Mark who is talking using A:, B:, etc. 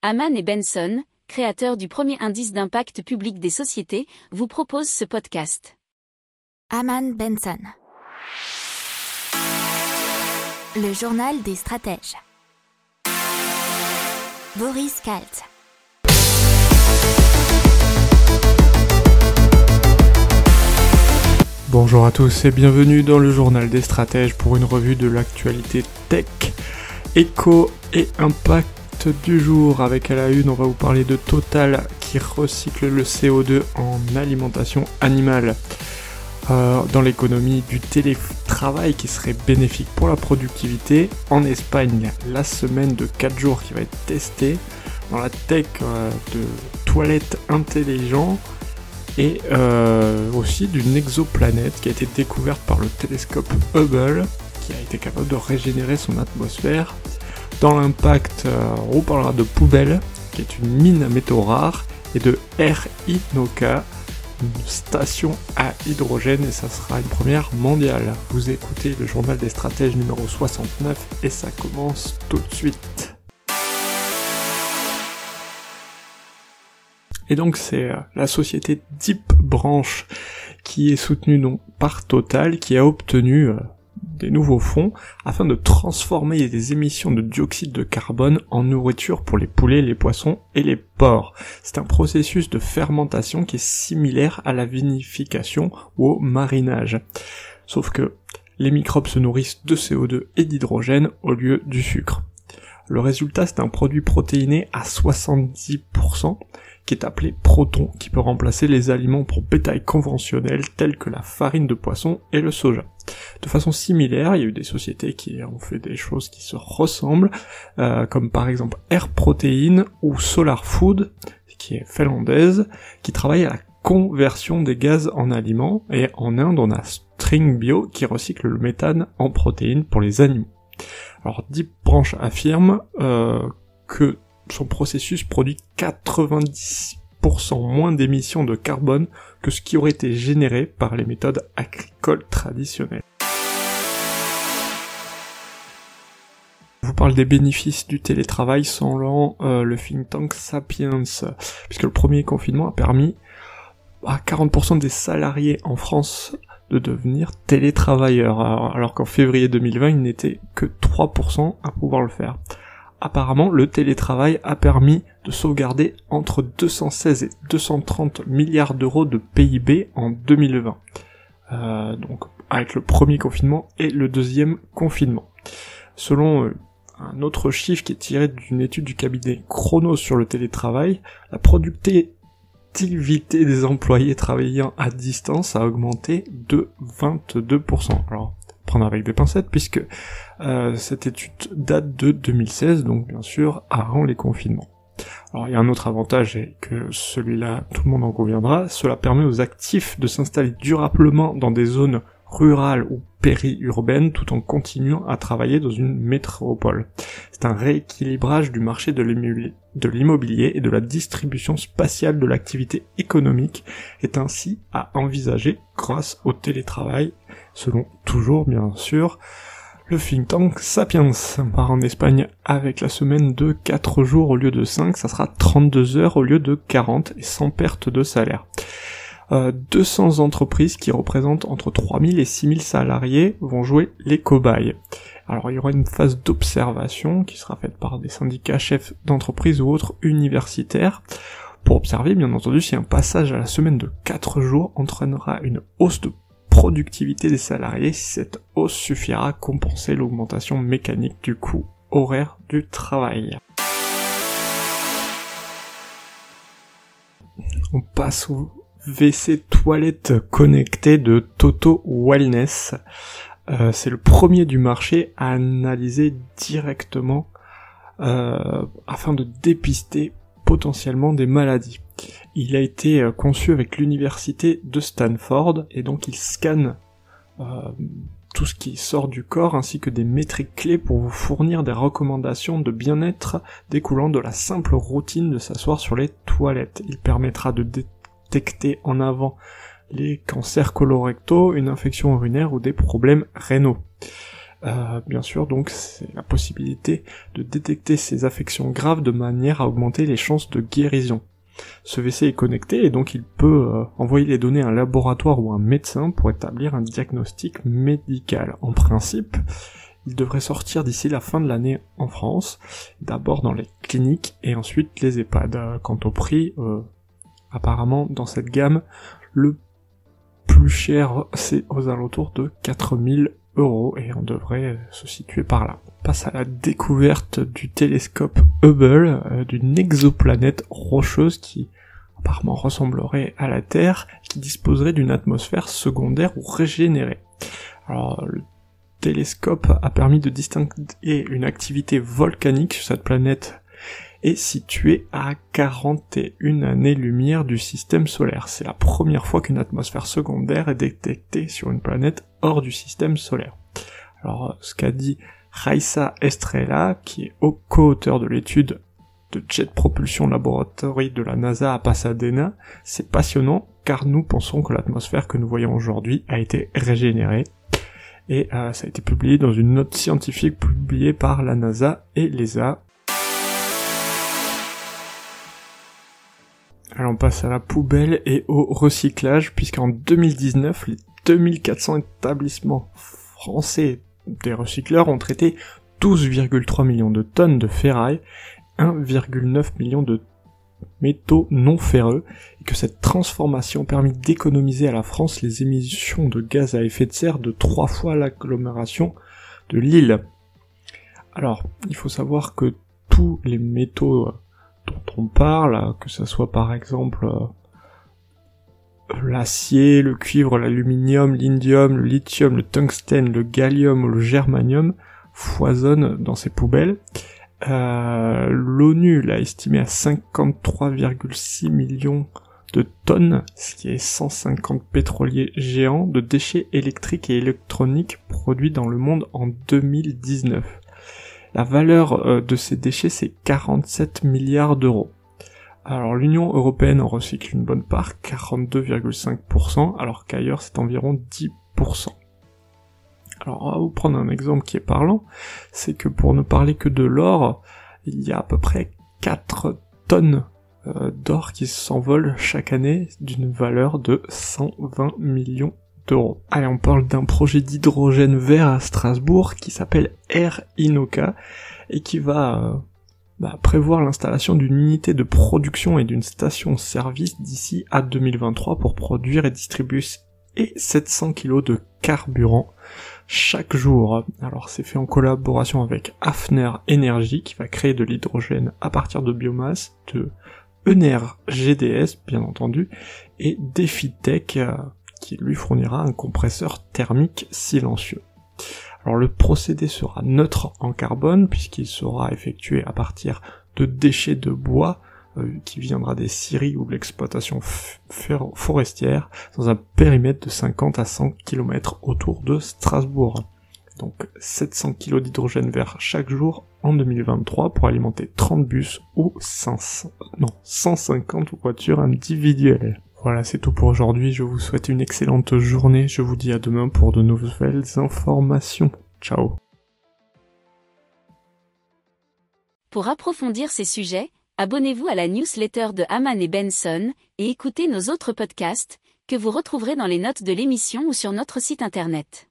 A: Haman et Benson, créateurs du premier indice d'impact public des sociétés, vous proposent ce podcast.
B: Haman Benson. Le journal des stratèges. Boris Kalt.
C: Bonjour à tous et bienvenue dans le journal des stratèges pour une revue de l'actualité tech, éco et impact du jour. Avec à la une, on va vous parler de Total qui recycle le CO2 en alimentation animale. Euh, dans l'économie du télétravail qui serait bénéfique pour la productivité. En Espagne, la semaine de 4 jours qui va être testée. Dans la tech euh, de toilettes intelligents et euh, aussi d'une exoplanète qui a été découverte par le télescope Hubble, qui a été capable de régénérer son atmosphère. Dans l'impact, euh, on parlera de Poubelle, qui est une mine à métaux rares, et de RI Noka, une station à hydrogène, et ça sera une première mondiale. Vous écoutez le journal des stratèges numéro 69, et ça commence tout de suite. Et donc c'est euh, la société Deep Branch qui est soutenue par Total qui a obtenu euh, des nouveaux fonds afin de transformer les émissions de dioxyde de carbone en nourriture pour les poulets, les poissons et les porcs. C'est un processus de fermentation qui est similaire à la vinification ou au marinage. Sauf que les microbes se nourrissent de CO2 et d'hydrogène au lieu du sucre. Le résultat c'est un produit protéiné à 70% qui est appelé proton, qui peut remplacer les aliments pour bétail conventionnels tels que la farine de poisson et le soja. De façon similaire, il y a eu des sociétés qui ont fait des choses qui se ressemblent, euh, comme par exemple Air Protein ou Solar Food, qui est finlandaise, qui travaille à la conversion des gaz en aliments, et en Inde on a String Bio qui recycle le méthane en protéines pour les animaux. Alors Deep Branch affirme euh, que son processus produit 90% moins d'émissions de carbone que ce qui aurait été généré par les méthodes agricoles traditionnelles. Des bénéfices du télétravail selon euh, le think tank Sapiens, puisque le premier confinement a permis à 40% des salariés en France de devenir télétravailleurs, alors qu'en février 2020, il n'était que 3% à pouvoir le faire apparemment le télétravail a permis de sauvegarder entre 216 et 230 milliards d'euros de PIB en 2020. Euh, donc avec le premier confinement et le deuxième confinement. Selon euh, un autre chiffre qui est tiré d'une étude du cabinet Chrono sur le télétravail, la productivité des employés travaillant à distance a augmenté de 22%. Alors, prendre avec des pincettes puisque euh, cette étude date de 2016, donc bien sûr avant les confinements. Alors il y a un autre avantage et que celui-là tout le monde en conviendra, cela permet aux actifs de s'installer durablement dans des zones rurales ou périurbaines tout en continuant à travailler dans une métropole. C'est un rééquilibrage du marché de l'immobilier et de la distribution spatiale de l'activité économique est ainsi à envisager grâce au télétravail, selon toujours bien sûr le think tank Sapiens part en Espagne avec la semaine de 4 jours au lieu de 5, ça sera 32 heures au lieu de 40 et sans perte de salaire. 200 euh, entreprises qui représentent entre 3000 et 6000 salariés vont jouer les cobayes. Alors il y aura une phase d'observation qui sera faite par des syndicats chefs d'entreprise ou autres universitaires pour observer bien entendu si un passage à la semaine de 4 jours entraînera une hausse de productivité des salariés si cette hausse suffira à compenser l'augmentation mécanique du coût horaire du travail. On passe au WC toilette connecté de Toto Wellness. Euh, c'est le premier du marché à analyser directement euh, afin de dépister potentiellement des maladies. Il a été euh, conçu avec l'université de Stanford et donc il scanne euh, tout ce qui sort du corps ainsi que des métriques clés pour vous fournir des recommandations de bien-être découlant de la simple routine de s'asseoir sur les toilettes. Il permettra de détecter en avant les cancers colorectaux, une infection urinaire ou des problèmes rénaux. Euh, bien sûr, donc c'est la possibilité de détecter ces affections graves de manière à augmenter les chances de guérison. Ce WC est connecté et donc il peut euh, envoyer les données à un laboratoire ou un médecin pour établir un diagnostic médical. En principe, il devrait sortir d'ici la fin de l'année en France, d'abord dans les cliniques et ensuite les EHPAD. Quant au prix, euh, apparemment dans cette gamme, le plus cher c'est aux alentours de 4000 euros et on devrait se situer par là. On passe à la découverte du télescope Hubble euh, d'une exoplanète rocheuse qui apparemment ressemblerait à la Terre, qui disposerait d'une atmosphère secondaire ou régénérée. Alors le télescope a permis de distinguer une activité volcanique sur cette planète est située à 41 années-lumière du système solaire. C'est la première fois qu'une atmosphère secondaire est détectée sur une planète hors du système solaire. Alors, ce qu'a dit Raissa Estrella, qui est co-auteur de l'étude de Jet Propulsion Laboratory de la NASA à Pasadena, c'est passionnant car nous pensons que l'atmosphère que nous voyons aujourd'hui a été régénérée et euh, ça a été publié dans une note scientifique publiée par la NASA et l'ESA. Alors on passe à la poubelle et au recyclage, puisqu'en 2019, les 2400 établissements français des recycleurs ont traité 12,3 millions de tonnes de ferraille, 1,9 million de métaux non ferreux, et que cette transformation permet d'économiser à la France les émissions de gaz à effet de serre de trois fois l'agglomération de Lille. Alors, il faut savoir que tous les métaux dont on parle, que ce soit par exemple euh, l'acier, le cuivre, l'aluminium, l'indium, le lithium, le tungstène, le gallium ou le germanium, foisonnent dans ces poubelles. Euh, L'ONU l'a estimé à 53,6 millions de tonnes, ce qui est 150 pétroliers géants de déchets électriques et électroniques produits dans le monde en 2019. La valeur euh, de ces déchets, c'est 47 milliards d'euros. Alors l'Union européenne en recycle une bonne part, 42,5%, alors qu'ailleurs c'est environ 10%. Alors on va vous prendre un exemple qui est parlant, c'est que pour ne parler que de l'or, il y a à peu près 4 tonnes euh, d'or qui s'envolent chaque année d'une valeur de 120 millions Allez, on parle d'un projet d'hydrogène vert à Strasbourg qui s'appelle Air Inoca et qui va euh, bah, prévoir l'installation d'une unité de production et d'une station-service d'ici à 2023 pour produire et distribuer et 700 kg de carburant chaque jour. Alors c'est fait en collaboration avec Hafner Energy qui va créer de l'hydrogène à partir de biomasse, de Ener GDS bien entendu, et DefiTech euh, qui lui fournira un compresseur thermique silencieux. Alors le procédé sera neutre en carbone puisqu'il sera effectué à partir de déchets de bois euh, qui viendra des scieries ou de l'exploitation forestière dans un périmètre de 50 à 100 km autour de Strasbourg. Donc 700 kg d'hydrogène vert chaque jour en 2023 pour alimenter 30 bus ou 500, non, 150 voitures individuelles. Voilà, c'est tout pour aujourd'hui. Je vous souhaite une excellente journée. Je vous dis à demain pour de nouvelles informations. Ciao.
A: Pour approfondir ces sujets, abonnez-vous à la newsletter de Haman et Benson et écoutez nos autres podcasts que vous retrouverez dans les notes de l'émission ou sur notre site internet.